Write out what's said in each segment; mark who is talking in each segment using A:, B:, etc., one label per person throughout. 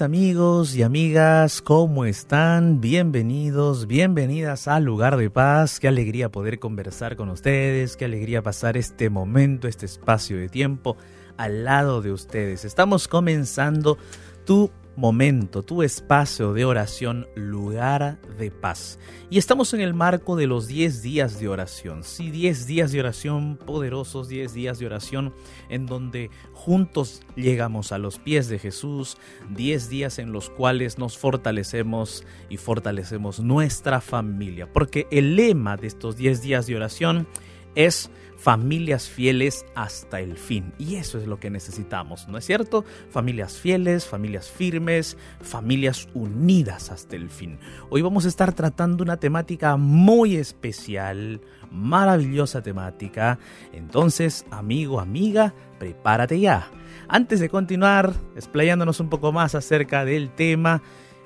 A: Amigos y amigas, ¿cómo están? Bienvenidos, bienvenidas al lugar de paz. Qué alegría poder conversar con ustedes, qué alegría pasar este momento, este espacio de tiempo al lado de ustedes. Estamos comenzando tu momento, tu espacio de oración, lugar de paz. Y estamos en el marco de los 10 días de oración. Sí, 10 días de oración poderosos, 10 días de oración en donde juntos llegamos a los pies de Jesús, 10 días en los cuales nos fortalecemos y fortalecemos nuestra familia. Porque el lema de estos 10 días de oración es familias fieles hasta el fin. Y eso es lo que necesitamos, ¿no es cierto? Familias fieles, familias firmes, familias unidas hasta el fin. Hoy vamos a estar tratando una temática muy especial, maravillosa temática. Entonces, amigo, amiga, prepárate ya. Antes de continuar, explayándonos un poco más acerca del tema,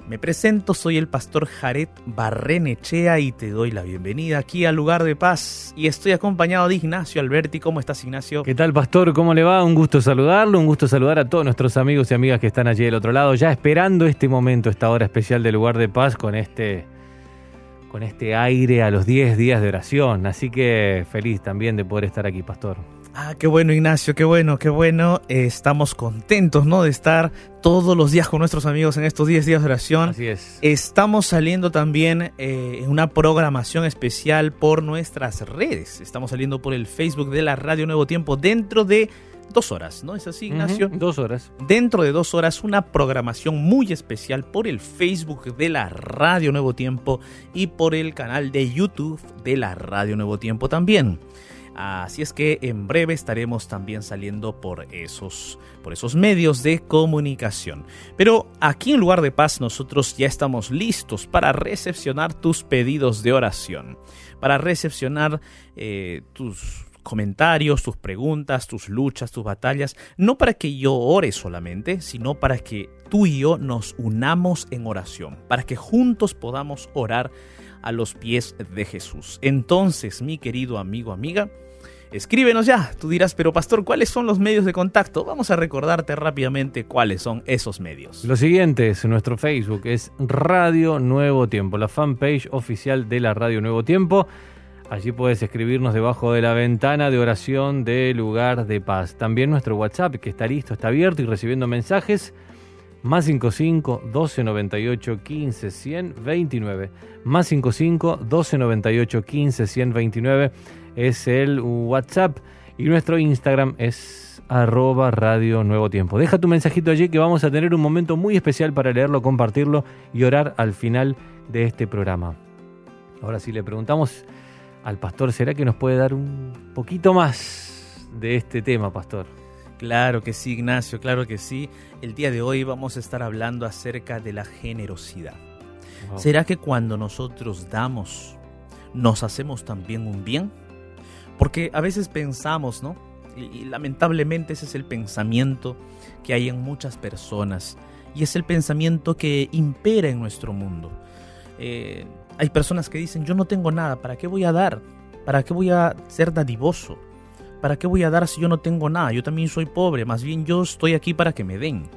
A: me presento, soy el pastor Jared Barrenechea y te doy la bienvenida aquí al lugar de paz. Y estoy acompañado de Ignacio Alberti. ¿Cómo estás, Ignacio?
B: ¿Qué tal, pastor? ¿Cómo le va? Un gusto saludarlo, un gusto saludar a todos nuestros amigos y amigas que están allí del otro lado, ya esperando este momento, esta hora especial del lugar de paz con este, con este aire a los 10 días de oración. Así que feliz también de poder estar aquí, pastor.
A: Ah, qué bueno Ignacio, qué bueno, qué bueno. estamos contentos, ¿no? De estar todos los días con nuestros amigos en estos 10 días de oración.
B: Así es.
A: Estamos saliendo también eh, en una programación especial por nuestras redes. Estamos saliendo por el Facebook de la Radio Nuevo Tiempo dentro de dos horas, ¿no? ¿Es así, Ignacio?
B: dos horas.
A: Dentro de dos horas, una programación muy especial por el Facebook de la Radio Nuevo Tiempo y por el canal de YouTube de la Radio Nuevo Tiempo también. Así es que en breve estaremos también saliendo por esos, por esos medios de comunicación. Pero aquí en Lugar de Paz nosotros ya estamos listos para recepcionar tus pedidos de oración, para recepcionar eh, tus comentarios, tus preguntas, tus luchas, tus batallas, no para que yo ore solamente, sino para que tú y yo nos unamos en oración, para que juntos podamos orar a los pies de Jesús. Entonces, mi querido amigo, amiga, Escríbenos ya. Tú dirás, pero pastor, ¿cuáles son los medios de contacto? Vamos a recordarte rápidamente cuáles son esos medios.
B: Lo siguiente es nuestro Facebook, es Radio Nuevo Tiempo, la fanpage oficial de la Radio Nuevo Tiempo. Allí puedes escribirnos debajo de la ventana de oración de lugar de paz. También nuestro WhatsApp, que está listo, está abierto y recibiendo mensajes. Más 55 1298 15 129. Más 55 1298 15 129 es el WhatsApp y nuestro Instagram es arroba radio nuevo tiempo. Deja tu mensajito allí que vamos a tener un momento muy especial para leerlo, compartirlo y orar al final de este programa. Ahora sí le preguntamos al pastor, ¿será que nos puede dar un poquito más de este tema, pastor?
A: Claro que sí, Ignacio, claro que sí. El día de hoy vamos a estar hablando acerca de la generosidad. ¿Será que cuando nosotros damos, nos hacemos también un bien? Porque a veces pensamos, ¿no? Y, lamentablemente ese es el pensamiento que hay en muchas personas. Y es el pensamiento que impera en nuestro mundo. Eh, hay personas que dicen, yo no tengo nada, ¿para qué voy a dar? ¿Para qué voy a ser dadivoso? ¿Para qué voy a dar si yo no tengo nada? Yo también soy pobre, más bien yo estoy aquí para que me den.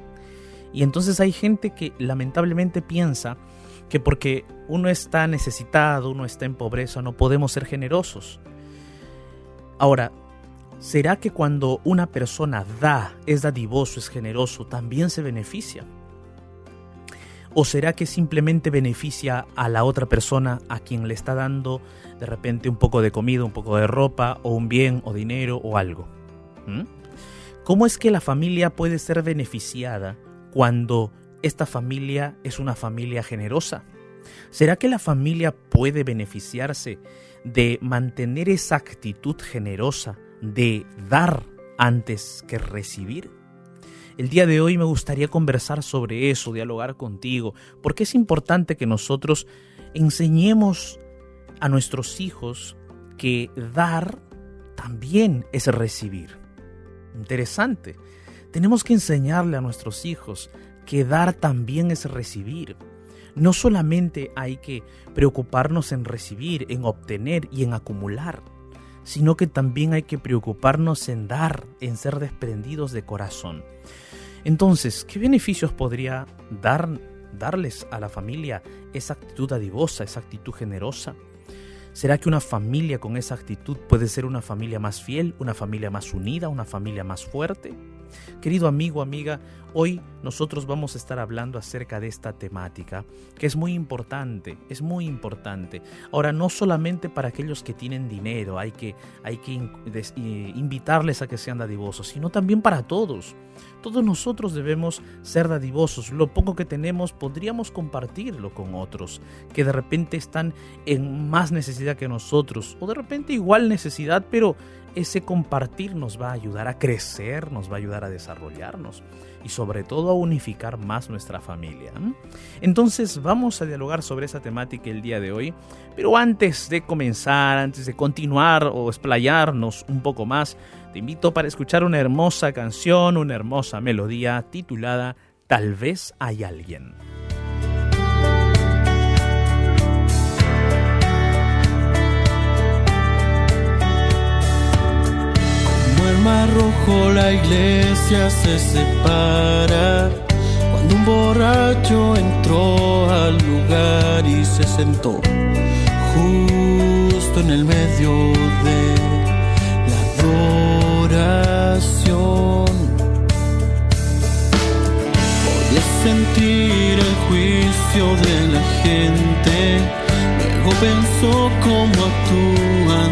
A: Y entonces hay gente que lamentablemente piensa que porque uno está necesitado, uno está en pobreza, no podemos ser generosos. Ahora, ¿será que cuando una persona da, es dadivoso, es generoso, también se beneficia? ¿O será que simplemente beneficia a la otra persona a quien le está dando de repente un poco de comida, un poco de ropa, o un bien, o dinero, o algo? ¿Mm? ¿Cómo es que la familia puede ser beneficiada cuando esta familia es una familia generosa? ¿Será que la familia puede beneficiarse de mantener esa actitud generosa de dar antes que recibir? El día de hoy me gustaría conversar sobre eso, dialogar contigo, porque es importante que nosotros enseñemos a nuestros hijos que dar también es recibir. Interesante. Tenemos que enseñarle a nuestros hijos que dar también es recibir. No solamente hay que preocuparnos en recibir, en obtener y en acumular, sino que también hay que preocuparnos en dar, en ser desprendidos de corazón. Entonces, ¿qué beneficios podría dar, darles a la familia esa actitud adivosa, esa actitud generosa? ¿Será que una familia con esa actitud puede ser una familia más fiel, una familia más unida, una familia más fuerte? Querido amigo, amiga, hoy nosotros vamos a estar hablando acerca de esta temática, que es muy importante, es muy importante. Ahora, no solamente para aquellos que tienen dinero, hay que, hay que invitarles a que sean dadivosos, sino también para todos. Todos nosotros debemos ser dadivosos. Lo poco que tenemos podríamos compartirlo con otros que de repente están en más necesidad que nosotros o de repente igual necesidad, pero ese compartir nos va a ayudar a crecer, nos va a ayudar a desarrollarnos y sobre todo a unificar más nuestra familia. Entonces vamos a dialogar sobre esa temática el día de hoy, pero antes de comenzar, antes de continuar o explayarnos un poco más, te invito para escuchar una hermosa canción, una hermosa melodía titulada Tal vez hay alguien.
C: Mar rojo la iglesia se separa. Cuando un borracho entró al lugar y se sentó justo en el medio de la adoración. Podía sentir el juicio de la gente, luego pensó cómo actúan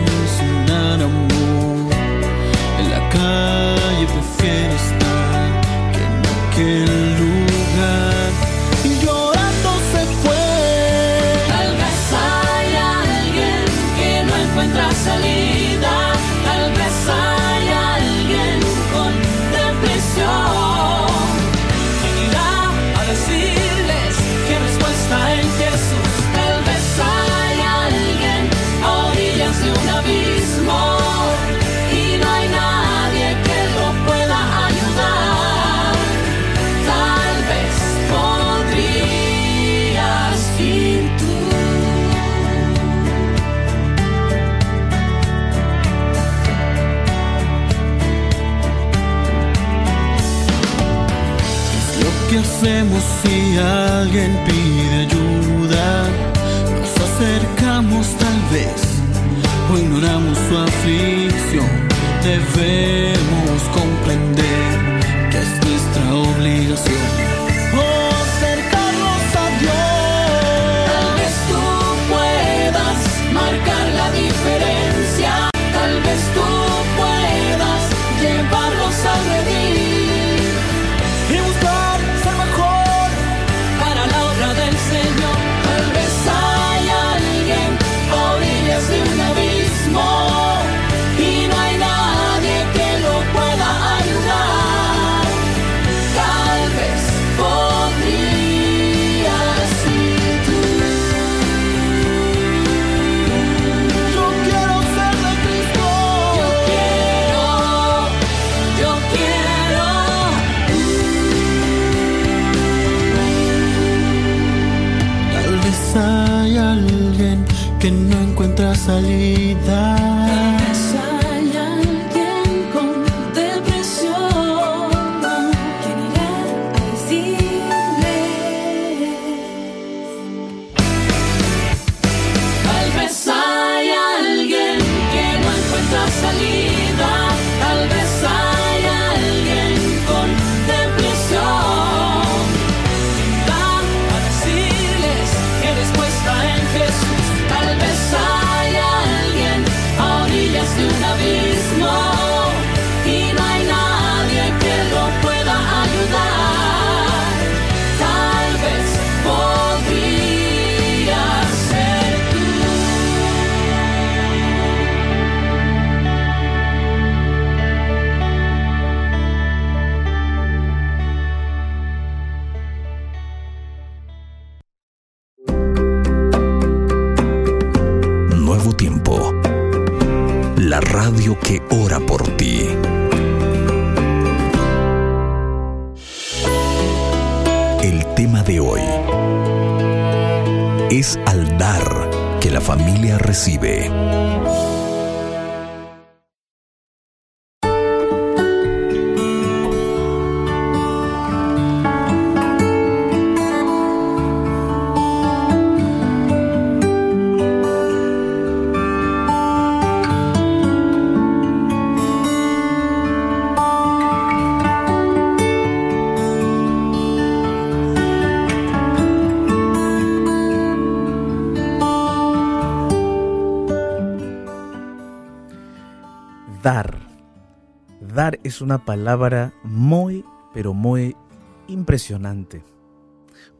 C: es
A: una palabra muy, pero muy impresionante.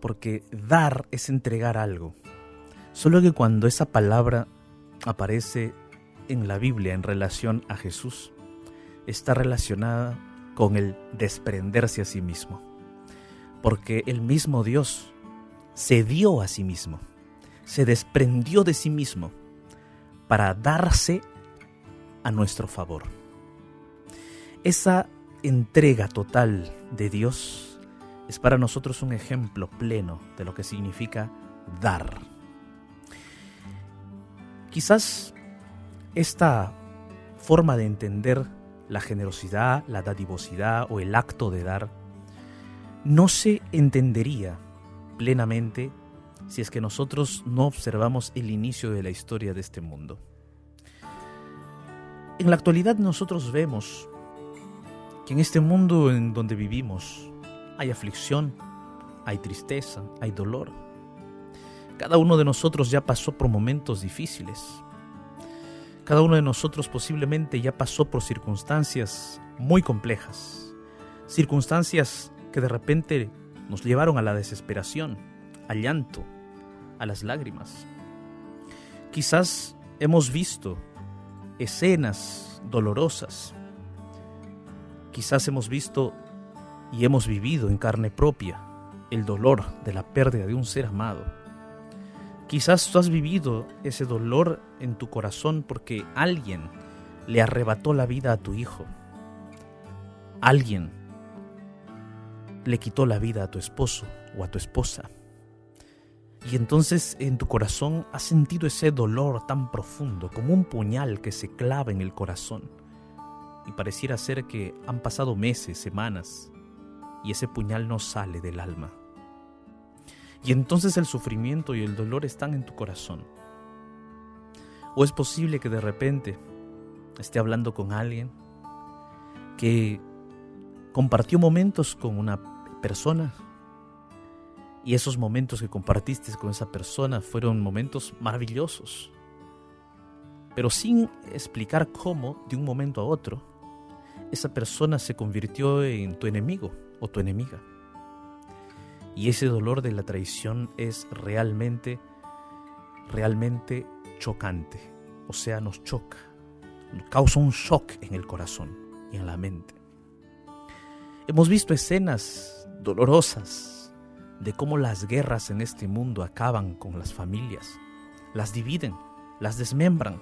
A: Porque dar es entregar algo. Solo que cuando esa palabra aparece en la Biblia en relación a Jesús, está relacionada con el desprenderse a sí mismo. Porque el mismo Dios se dio a sí mismo, se desprendió de sí mismo para darse a nuestro favor. Esa entrega total de Dios es para nosotros un ejemplo pleno de lo que significa dar. Quizás esta forma de entender la generosidad, la dadivosidad o el acto de dar no se entendería plenamente si es que nosotros no observamos el inicio de la historia de este mundo. En la actualidad nosotros vemos que en este mundo en donde vivimos hay aflicción, hay tristeza, hay dolor. Cada uno de nosotros ya pasó por momentos difíciles. Cada uno de nosotros posiblemente ya pasó por circunstancias muy complejas. Circunstancias que de repente nos llevaron a la desesperación, al llanto, a las lágrimas. Quizás hemos visto escenas dolorosas. Quizás hemos visto y hemos vivido en carne propia el dolor de la pérdida de un ser amado. Quizás tú has vivido ese dolor en tu corazón porque alguien le arrebató la vida a tu hijo. Alguien le quitó la vida a tu esposo o a tu esposa. Y entonces en tu corazón has sentido ese dolor tan profundo, como un puñal que se clava en el corazón. Y pareciera ser que han pasado meses, semanas, y ese puñal no sale del alma. Y entonces el sufrimiento y el dolor están en tu corazón. O es posible que de repente esté hablando con alguien que compartió momentos con una persona y esos momentos que compartiste con esa persona fueron momentos maravillosos. Pero sin explicar cómo, de un momento a otro, esa persona se convirtió en tu enemigo o tu enemiga. Y ese dolor de la traición es realmente, realmente chocante. O sea, nos choca, causa un shock en el corazón y en la mente. Hemos visto escenas dolorosas de cómo las guerras en este mundo acaban con las familias, las dividen, las desmembran.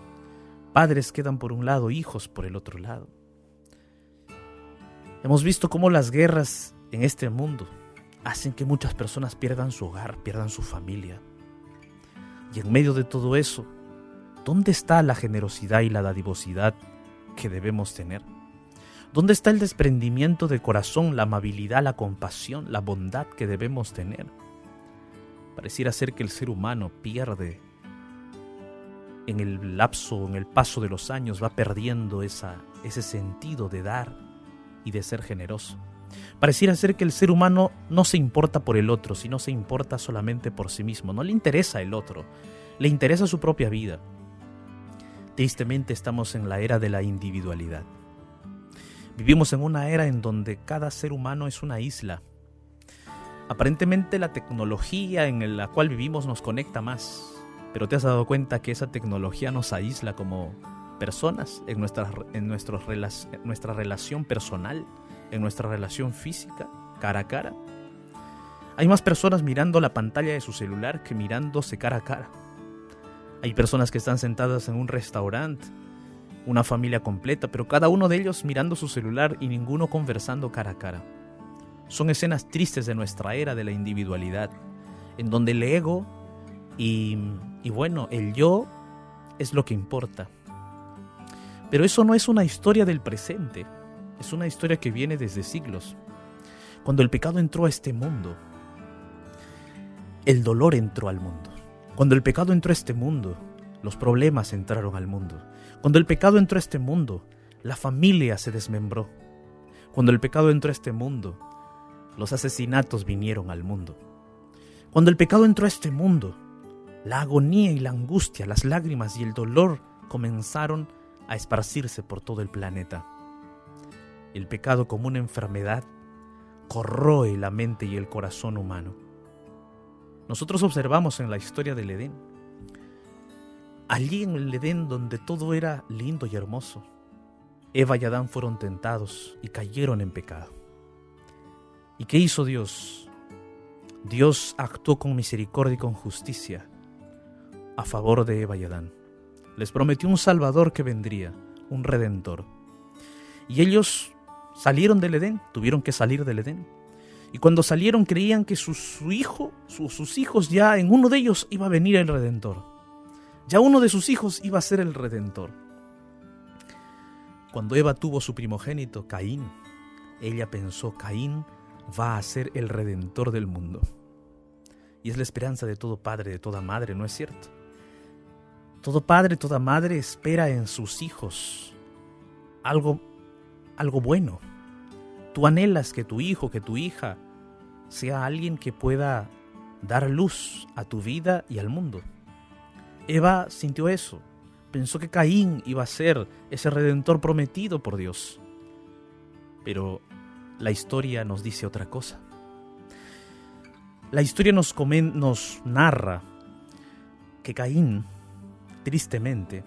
A: Padres quedan por un lado, hijos por el otro lado. Hemos visto cómo las guerras en este mundo hacen que muchas personas pierdan su hogar, pierdan su familia. Y en medio de todo eso, ¿dónde está la generosidad y la dadivosidad que debemos tener? ¿Dónde está el desprendimiento de corazón, la amabilidad, la compasión, la bondad que debemos tener? Pareciera ser que el ser humano pierde en el lapso, en el paso de los años, va perdiendo ese sentido de dar y de ser generoso. Pareciera ser que el ser humano no se importa por el otro, sino se importa solamente por sí mismo. No le interesa el otro, le interesa su propia vida. Tristemente estamos en la era de la individualidad. Vivimos en una era en donde cada ser humano es una isla. Aparentemente la tecnología en la cual vivimos nos conecta más, pero te has dado cuenta que esa tecnología nos aísla como personas en nuestra, en nuestra relación personal, en nuestra relación física, cara a cara. Hay más personas mirando la pantalla de su celular que mirándose cara a cara. Hay personas que están sentadas en un restaurante una familia completa, pero cada uno de ellos mirando su celular y ninguno conversando cara a cara. Son escenas tristes de nuestra era de la individualidad, en donde el ego y, y bueno, el yo es lo que importa. Pero eso no es una historia del presente, es una historia que viene desde siglos. Cuando el pecado entró a este mundo, el dolor entró al mundo. Cuando el pecado entró a este mundo, los problemas entraron al mundo. Cuando el pecado entró a este mundo, la familia se desmembró. Cuando el pecado entró a este mundo, los asesinatos vinieron al mundo. Cuando el pecado entró a este mundo, la agonía y la angustia, las lágrimas y el dolor comenzaron a esparcirse por todo el planeta. El pecado como una enfermedad corroe la mente y el corazón humano. Nosotros observamos en la historia del Edén, allí en el Edén donde todo era lindo y hermoso, Eva y Adán fueron tentados y cayeron en pecado. ¿Y qué hizo Dios? Dios actuó con misericordia y con justicia a favor de Eva y Adán. Les prometió un Salvador que vendría, un Redentor. Y ellos salieron del Edén, tuvieron que salir del Edén. Y cuando salieron creían que su, hijo, su- sus hijos ya, en uno de ellos iba a venir el Redentor. Ya uno de sus hijos iba a ser el Redentor. Cuando Eva tuvo su primogénito, Caín, ella pensó, Caín va a ser el Redentor del mundo. Y es la esperanza de todo padre, de toda madre, ¿no es cierto? Todo padre, toda madre espera en sus hijos algo, algo bueno. Tú anhelas que tu hijo, que tu hija sea alguien que pueda dar luz a tu vida y al mundo. Eva sintió eso. Pensó que Caín iba a ser ese redentor prometido por Dios. Pero la historia nos dice otra cosa. La historia nos, nos narra que Caín, tristemente,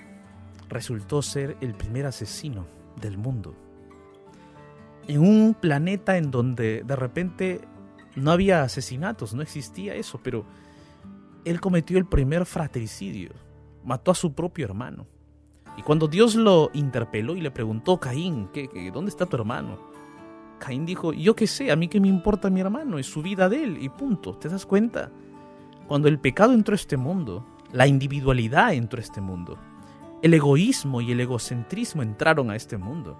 A: resultó ser el primer asesino del mundo. En un planeta en donde de repente no había asesinatos, no existía eso, pero él cometió el primer fratricidio, mató a su propio hermano. Y cuando Dios lo interpeló y le preguntó, Caín, ¿qué, qué- dónde está tu hermano? Caín dijo, yo qué sé, a mí qué me importa mi hermano, es su vida de él y punto. ¿Te das cuenta? Cuando el pecado entró a este mundo, la individualidad entró a este mundo, el egoísmo y el egocentrismo entraron a este mundo.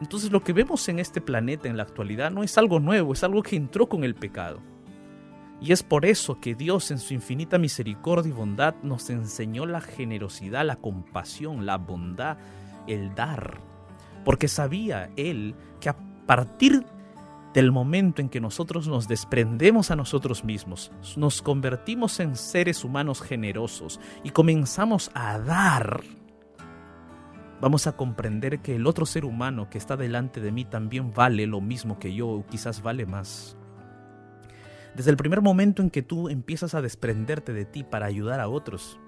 A: Entonces lo que vemos en este planeta en la actualidad no es algo nuevo, es algo que entró con el pecado. Y es por eso que Dios en su infinita misericordia y bondad nos enseñó la generosidad, la compasión, la bondad, el dar. Porque sabía Él que a partir del momento en que nosotros nos desprendemos a nosotros mismos, nos convertimos en seres humanos generosos y comenzamos a dar, vamos a comprender que el otro ser humano que está delante de mí también vale lo mismo que yo o quizás vale más. Desde el primer momento en que tú empiezas a desprenderte de ti para ayudar a otros,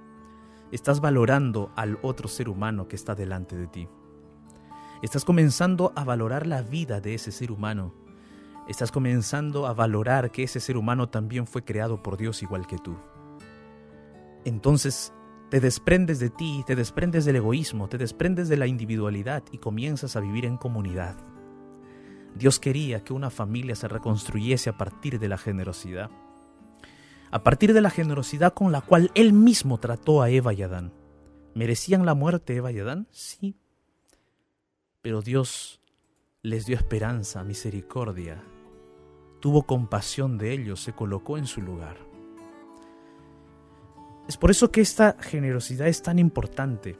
A: estás valorando al otro ser humano que está delante de ti. Estás comenzando a valorar la vida de ese ser humano. Estás comenzando a valorar que ese ser humano también fue creado por Dios igual que tú. Entonces te desprendes de ti, te desprendes del egoísmo, te desprendes de la individualidad y comienzas a vivir en comunidad. Dios quería que una familia se reconstruyese a partir de la generosidad. A partir de la generosidad con la cual Él mismo trató a Eva y Adán. ¿Merecían la muerte Eva y Adán? Sí. Pero Dios les dio esperanza, misericordia. Tuvo compasión de ellos, se colocó en su lugar. Es por eso que esta generosidad es tan importante.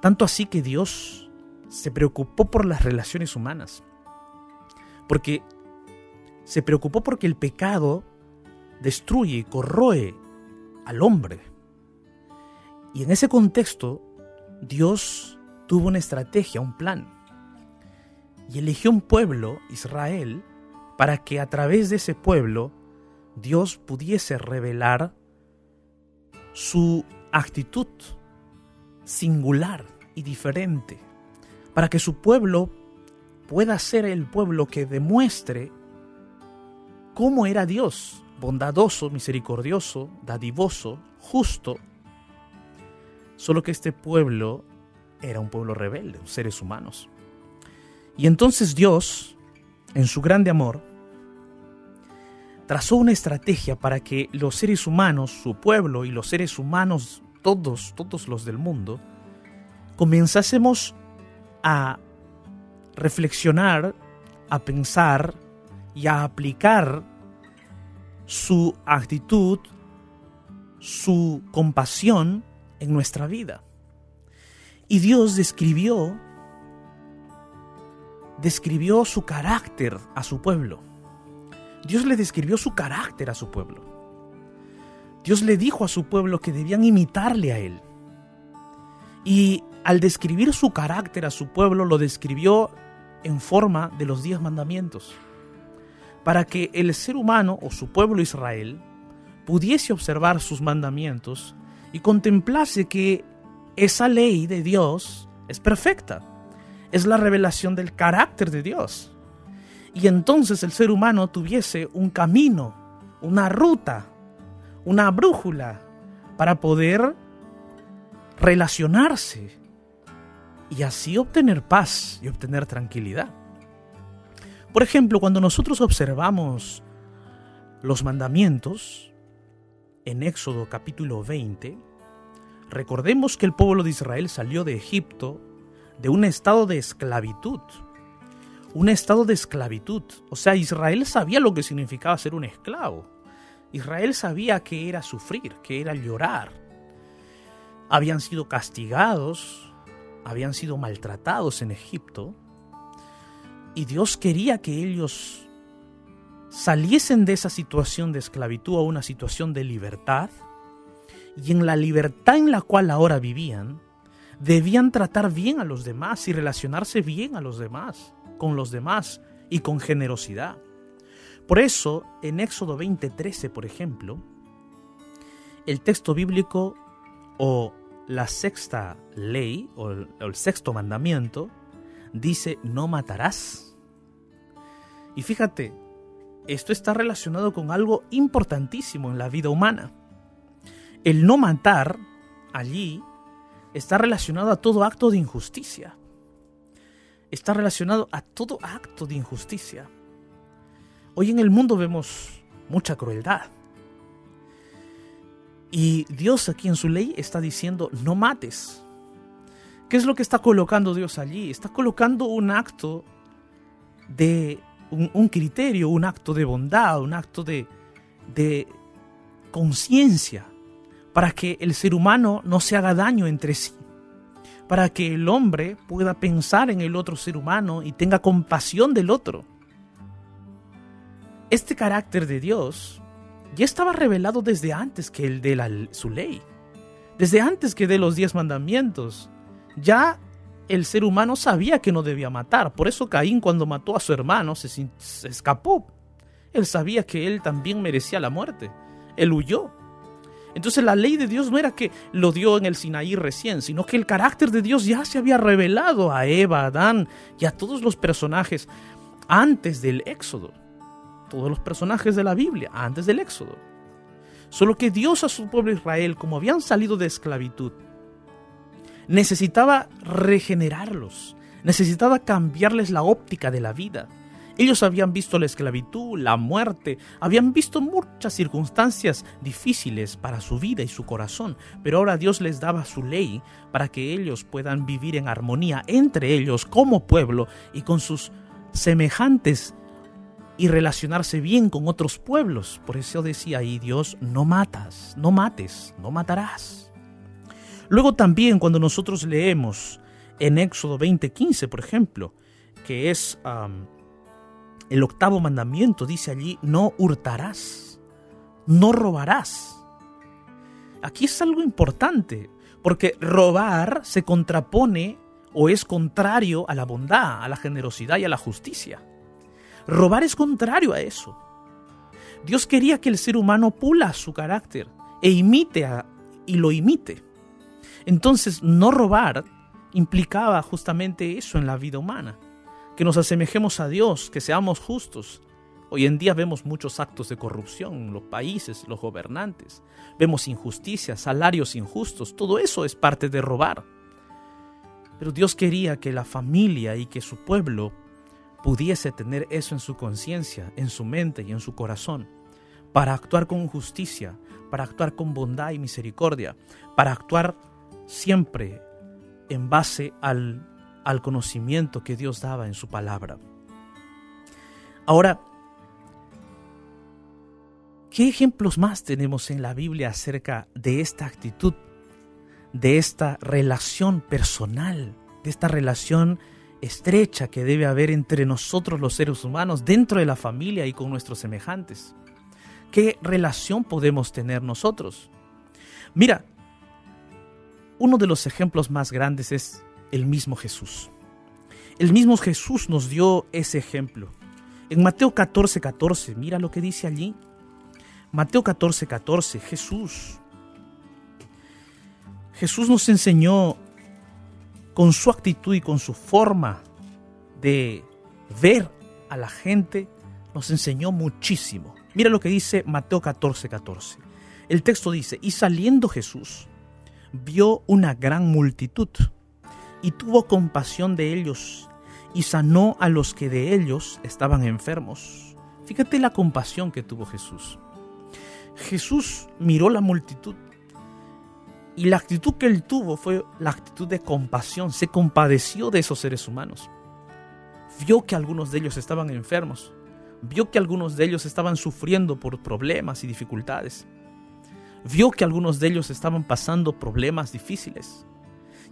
A: Tanto así que Dios se preocupó por las relaciones humanas. Porque se preocupó porque el pecado destruye y corroe al hombre. Y en ese contexto, Dios tuvo una estrategia, un plan. Y eligió un pueblo, Israel, para que a través de ese pueblo Dios pudiese revelar su actitud singular y diferente, para que su pueblo pueda ser el pueblo que demuestre cómo era Dios, bondadoso, misericordioso, dadivoso, justo. Solo que este pueblo era un pueblo rebelde, seres humanos. Y entonces Dios, en su grande amor, trazó una estrategia para que los seres humanos, su pueblo y los seres humanos, todos, todos los del mundo, comenzásemos a reflexionar, a pensar y a aplicar su actitud, su compasión en nuestra vida. Y Dios describió describió su carácter a su pueblo. Dios le describió su carácter a su pueblo. Dios le dijo a su pueblo que debían imitarle a él. Y al describir su carácter a su pueblo, lo describió en forma de los diez mandamientos, para que el ser humano o su pueblo Israel pudiese observar sus mandamientos y contemplase que esa ley de Dios es perfecta, es la revelación del carácter de Dios. Y entonces el ser humano tuviese un camino, una ruta, una brújula para poder relacionarse y así obtener paz y obtener tranquilidad. Por ejemplo, cuando nosotros observamos los mandamientos en Éxodo capítulo 20, recordemos que el pueblo de Israel salió de Egipto de un estado de esclavitud. Un estado de esclavitud. O sea, Israel sabía lo que significaba ser un esclavo. Israel sabía que era sufrir, que era llorar. Habían sido castigados, habían sido maltratados en Egipto. Y Dios quería que ellos saliesen de esa situación de esclavitud a una situación de libertad. Y en la libertad en la cual ahora vivían, debían tratar bien a los demás y relacionarse bien a los demás, con los demás y con generosidad. Por eso, en Éxodo 20:13, por ejemplo, el texto bíblico o la sexta ley o el, o el sexto mandamiento dice no matarás. Y fíjate, esto está relacionado con algo importantísimo en la vida humana. El no matar allí está relacionado a todo acto de injusticia. Está relacionado a todo acto de injusticia. Hoy en el mundo vemos mucha crueldad. Y Dios aquí en su ley está diciendo, no mates. ¿Qué es lo que está colocando Dios allí? Está colocando un acto de, un, criterio, un acto de bondad, un acto de conciencia, para que el ser humano no se haga daño entre sí, para que el hombre pueda pensar en el otro ser humano y tenga compasión del otro. Este carácter de Dios ya estaba revelado desde antes que el de la, su ley, desde antes que de los diez mandamientos. Ya el ser humano sabía que no debía matar, por eso Caín cuando mató a su hermano se, se escapó. Él sabía que él también merecía la muerte. Él huyó. Entonces la ley de Dios no era que lo dio en el Sinaí recién, sino que el carácter de Dios ya se había revelado a Eva, a Adán y a todos los personajes antes del Éxodo todos los personajes de la Biblia antes del Éxodo. Solo que Dios a su pueblo Israel, como habían salido de esclavitud, necesitaba regenerarlos, necesitaba cambiarles la óptica de la vida. Ellos habían visto la esclavitud, la muerte, habían visto muchas circunstancias difíciles para su vida y su corazón, pero ahora Dios les daba su ley para que ellos puedan vivir en armonía entre ellos como pueblo y con sus semejantes y relacionarse bien con otros pueblos. Por eso decía ahí Dios, no matas, no mates, no matarás. Luego también cuando nosotros leemos en Éxodo 20:15, por ejemplo, que es el octavo mandamiento, dice allí, no hurtarás, no robarás. Aquí es algo importante, porque robar se contrapone o es contrario a la bondad, a la generosidad y a la justicia. Robar es contrario a eso. Dios quería que el ser humano pula su carácter e imite a, y lo imite. Entonces, no robar implicaba justamente eso en la vida humana, que nos asemejemos a Dios, que seamos justos. Hoy en día vemos muchos actos de corrupción los países, los gobernantes. Vemos injusticias, salarios injustos, todo eso es parte de robar. Pero Dios quería que la familia y que su pueblo pudiese tener eso en su conciencia, en su mente y en su corazón, para actuar con justicia, para actuar con bondad y misericordia, para actuar siempre en base al, al conocimiento que Dios daba en su palabra. Ahora, ¿qué ejemplos más tenemos en la Biblia acerca de esta actitud, de esta relación personal, de esta relación estrecha que debe haber entre nosotros los seres humanos, dentro de la familia y con nuestros semejantes. ¿Qué relación podemos tener nosotros? Mira, uno de los ejemplos más grandes es el mismo Jesús. El mismo Jesús nos dio ese ejemplo. En Mateo 14, 14, mira lo que dice allí. Mateo 14, 14, Jesús. Jesús nos enseñó con su actitud y con su forma de ver a la gente, nos enseñó muchísimo. Mira lo que dice Mateo 14, 14. El texto dice, y saliendo Jesús, vio una gran multitud, y tuvo compasión de ellos, y sanó a los que de ellos estaban enfermos. Fíjate la compasión que tuvo Jesús. Jesús miró la multitud y la actitud que él tuvo fue la actitud de compasión. Se compadeció de esos seres humanos. Vio que algunos de ellos estaban enfermos. Vio que algunos de ellos estaban sufriendo por problemas y dificultades. Vio que algunos de ellos estaban pasando problemas difíciles.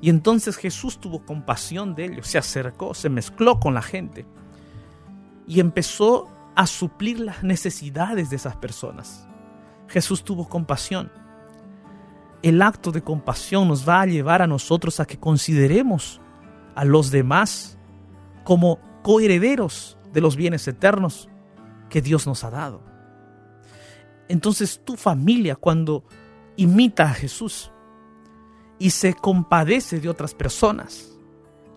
A: Y entonces Jesús tuvo compasión de ellos, se acercó, se mezcló con la gente y empezó a suplir las necesidades de esas personas. Jesús tuvo compasión el acto de compasión nos va a llevar a nosotros a que consideremos a los demás como coherederos de los bienes eternos que Dios nos ha dado. Entonces tu familia cuando imita a Jesús y se compadece de otras personas,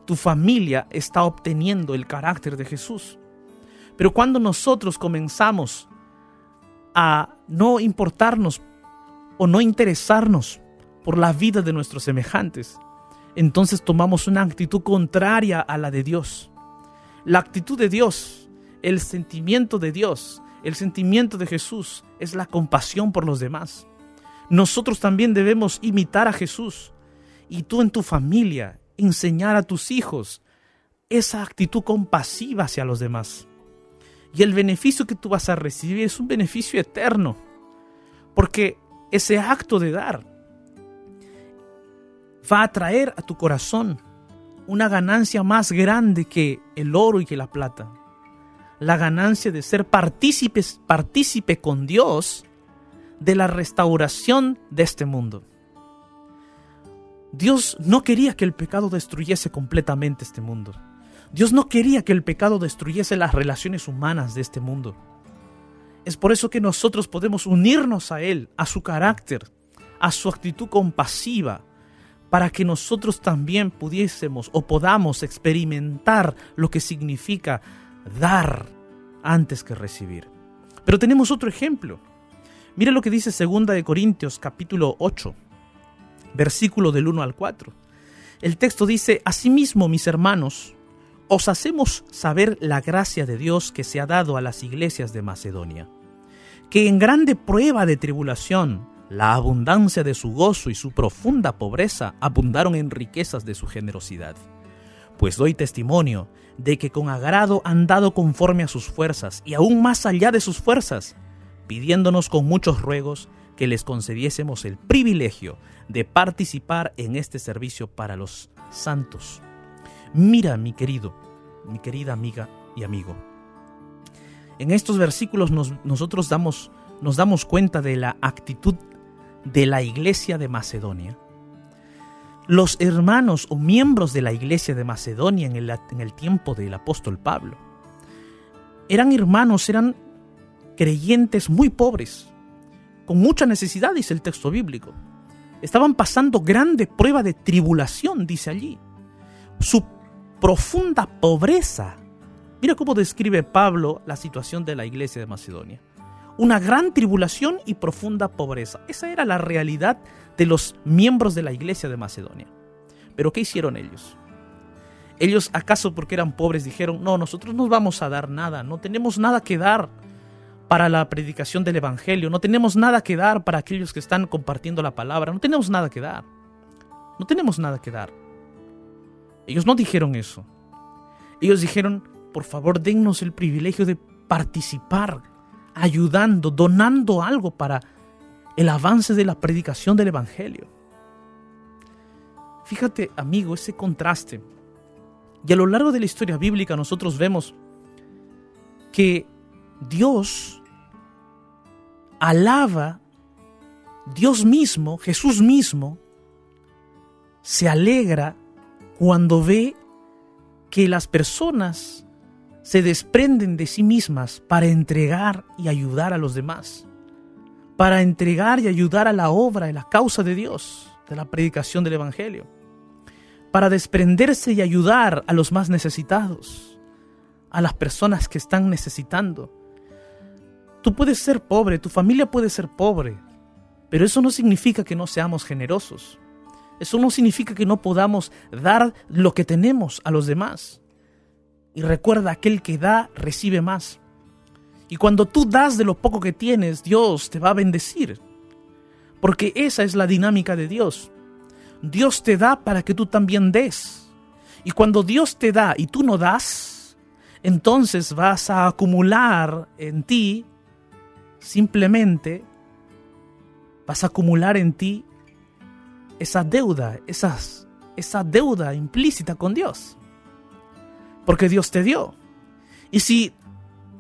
A: tu familia está obteniendo el carácter de Jesús. Pero cuando nosotros comenzamos a no importarnos o no interesarnos por la vida de nuestros semejantes, entonces tomamos una actitud contraria a la de Dios. La actitud de Dios, el sentimiento de Dios, el sentimiento de Jesús es la compasión por los demás. Nosotros también debemos imitar a Jesús y tú en tu familia enseñar a tus hijos esa actitud compasiva hacia los demás. Y el beneficio que tú vas a recibir es un beneficio eterno, porque ese acto de dar va a traer a tu corazón una ganancia más grande que el oro y que la plata. La ganancia de ser partícipes, partícipe con Dios de la restauración de este mundo. Dios no quería que el pecado destruyese completamente este mundo. Dios no quería que el pecado destruyese las relaciones humanas de este mundo. Es por eso que nosotros podemos unirnos a Él, a su carácter, a su actitud compasiva, para que nosotros también pudiésemos o podamos experimentar lo que significa dar antes que recibir. Pero tenemos otro ejemplo. Mira lo que dice 2 de Corintios capítulo 8, versículo del 1 al 4. El texto dice, Asimismo, mis hermanos, os hacemos saber la gracia de Dios que se ha dado a las iglesias de Macedonia que en grande prueba de tribulación, la abundancia de su gozo y su profunda pobreza abundaron en riquezas de su generosidad. Pues doy testimonio de que con agrado han dado conforme a sus fuerzas y aún más allá de sus fuerzas, pidiéndonos con muchos ruegos que les concediésemos el privilegio de participar en este servicio para los santos. Mira, mi querido, mi querida amiga y amigo, en estos versículos nosotros damos, nos damos cuenta de la actitud de la iglesia de Macedonia. Los hermanos o miembros de la iglesia de Macedonia en el, en el tiempo del apóstol Pablo eran hermanos, eran creyentes muy pobres, con mucha necesidad, dice el texto bíblico. Estaban pasando grande prueba de tribulación, dice allí. Su profunda pobreza Mira cómo describe Pablo la situación de la iglesia de Macedonia. Una gran tribulación y profunda pobreza. Esa era la realidad de los miembros de la iglesia de Macedonia. Pero ¿qué hicieron ellos? Ellos acaso porque eran pobres dijeron, no, nosotros no vamos a dar nada, no tenemos nada que dar para la predicación del Evangelio, no tenemos nada que dar para aquellos que están compartiendo la palabra, no tenemos nada que dar, no tenemos nada que dar. Ellos no dijeron eso. Ellos dijeron, por favor, dennos el privilegio de participar, ayudando, donando algo para el avance de la predicación del Evangelio. Fíjate, amigo, ese contraste. Y a lo largo de la historia bíblica nosotros vemos que Dios alaba, Dios mismo, Jesús mismo, se alegra cuando ve que las personas se desprenden de sí mismas para entregar y ayudar a los demás, para entregar y ayudar a la obra y la causa de Dios, de la predicación del Evangelio, para desprenderse y ayudar a los más necesitados, a las personas que están necesitando. Tú puedes ser pobre, tu familia puede ser pobre, pero eso no significa que no seamos generosos. Eso no significa que no podamos dar lo que tenemos a los demás. Y recuerda, aquel que da, recibe más. Y cuando tú das de lo poco que tienes, Dios te va a bendecir. Porque esa es la dinámica de Dios. Dios te da para que tú también des. Y cuando Dios te da y tú no das, entonces vas a acumular en ti, simplemente, vas a acumular en ti esa deuda, esas, esa deuda implícita con Dios. Porque Dios te dio. Y si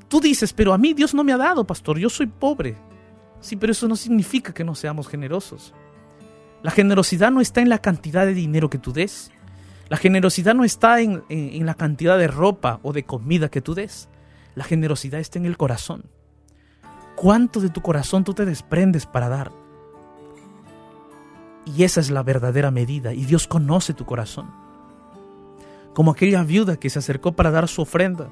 A: tú dices, pero a mí Dios no me ha dado, pastor, yo soy pobre. Sí, pero eso no significa que no seamos generosos. La generosidad no está en la cantidad de dinero que tú des. La generosidad no está en, en, en la cantidad de ropa o de comida que tú des. La generosidad está en el corazón. ¿Cuánto de tu corazón tú te desprendes para dar? Y esa es la verdadera medida. Y Dios conoce tu corazón. Como aquella viuda que se acercó para dar su ofrenda.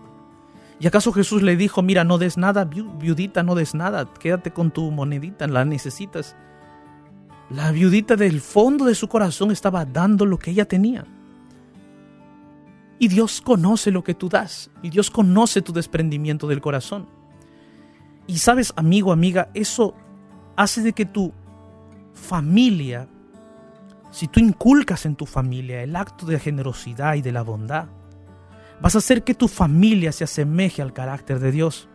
A: ¿Y acaso Jesús le dijo, mira, no des nada, viudita, no des nada, quédate con tu monedita, la necesitas? La viudita del fondo de su corazón estaba dando lo que ella tenía. Y Dios conoce lo que tú das. Y Dios conoce tu desprendimiento del corazón. Y sabes, amigo, amiga, eso hace de que tu familia si tú inculcas en tu familia el acto de generosidad y de la bondad, vas a hacer que tu familia se asemeje al carácter de Dios.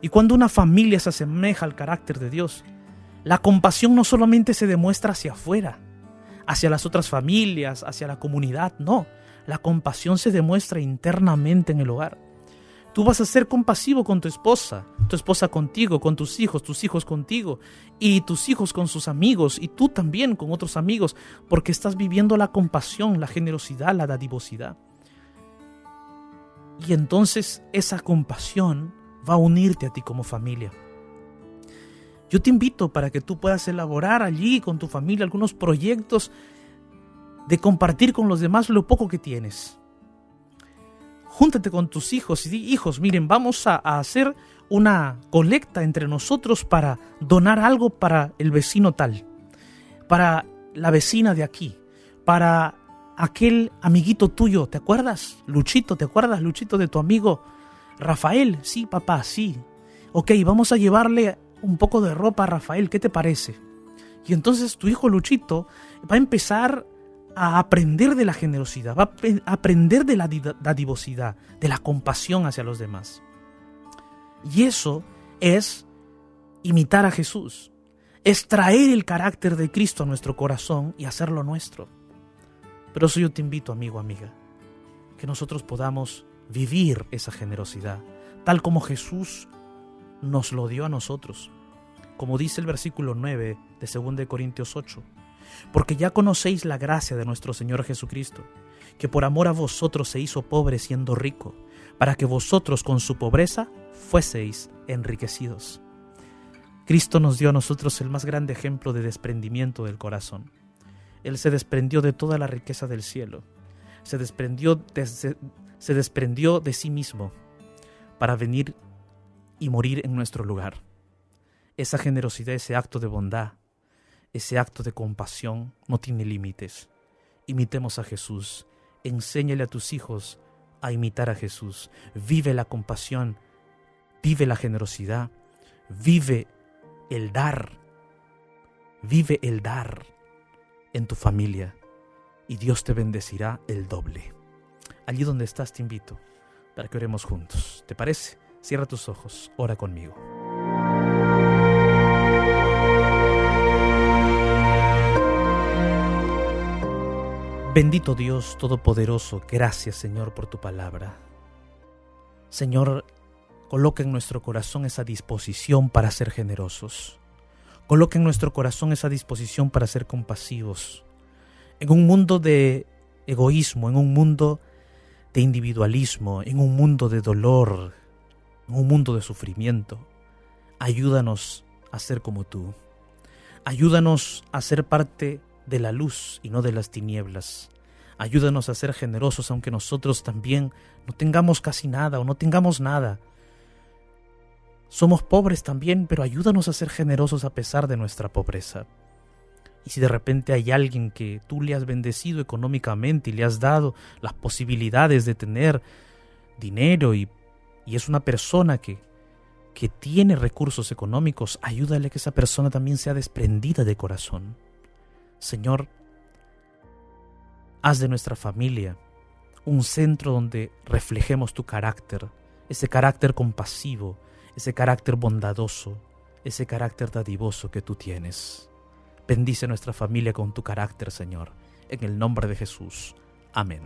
A: Y cuando una familia se asemeja al carácter de Dios, la compasión no solamente se demuestra hacia afuera, hacia las otras familias, hacia la comunidad, no, la compasión se demuestra internamente en el hogar. Tú vas a ser compasivo con tu esposa, tu esposa contigo, con tus hijos, tus hijos contigo, y tus hijos con sus amigos, y tú también con otros amigos, porque estás viviendo la compasión, la generosidad, la dadivosidad. Y entonces esa compasión va a unirte a ti como familia. Yo te invito para que tú puedas elaborar allí con tu familia algunos proyectos de compartir con los demás lo poco que tienes júntate con tus hijos y di, hijos, miren, vamos a, hacer una colecta entre nosotros para donar algo para el vecino tal, para la vecina de aquí, para aquel amiguito tuyo, ¿te acuerdas? Luchito, ¿te acuerdas, Luchito, de tu amigo Rafael? Sí, papá, sí. Ok, vamos a llevarle un poco de ropa a Rafael, ¿qué te parece? Y entonces tu hijo Luchito va a empezar a aprender de la generosidad, va a aprender de la dadivosidad, de la compasión hacia los demás. Y eso es imitar a Jesús, es traer el carácter de Cristo a nuestro corazón y hacerlo nuestro. Pero eso yo te invito, amigo, amiga, que nosotros podamos vivir esa generosidad, tal como Jesús nos lo dio a nosotros. Como dice el versículo 9 de 2 Corintios 8, porque ya conocéis la gracia de nuestro Señor Jesucristo, que por amor a vosotros se hizo pobre siendo rico, para que vosotros con su pobreza fueseis enriquecidos. Cristo nos dio a nosotros el más grande ejemplo de desprendimiento del corazón. Él se desprendió de toda la riqueza del cielo, se desprendió de, se, se desprendió de sí mismo para venir y morir en nuestro lugar. Esa generosidad, ese acto de bondad, ese acto de compasión no tiene límites. Imitemos a Jesús. Enséñale a tus hijos a imitar a Jesús. Vive la compasión, vive la generosidad, vive el dar. Vive el dar en tu familia y Dios te bendecirá el doble. Allí donde estás te invito para que oremos juntos. ¿Te parece? Cierra tus ojos, ora conmigo. Bendito Dios Todopoderoso, gracias Señor por tu palabra. Señor, coloca en nuestro corazón esa disposición para ser generosos. Coloca en nuestro corazón esa disposición para ser compasivos. En un mundo de egoísmo, en un mundo de individualismo, en un mundo de dolor, en un mundo de sufrimiento. Ayúdanos a ser como tú. Ayúdanos a ser parte de la luz y no de las tinieblas. Ayúdanos a ser generosos aunque nosotros también no tengamos casi nada o no tengamos nada. Somos pobres también, pero ayúdanos a ser generosos a pesar de nuestra pobreza. Y si de repente hay alguien que tú le has bendecido económicamente y le has dado las posibilidades de tener dinero y, y es una persona que, que tiene recursos económicos, ayúdale a que esa persona también sea desprendida de corazón. Señor, haz de nuestra familia un centro donde reflejemos tu carácter, ese carácter compasivo, ese carácter bondadoso, ese carácter dadivoso que tú tienes. Bendice nuestra familia con tu carácter, Señor, en el nombre de Jesús. Amén.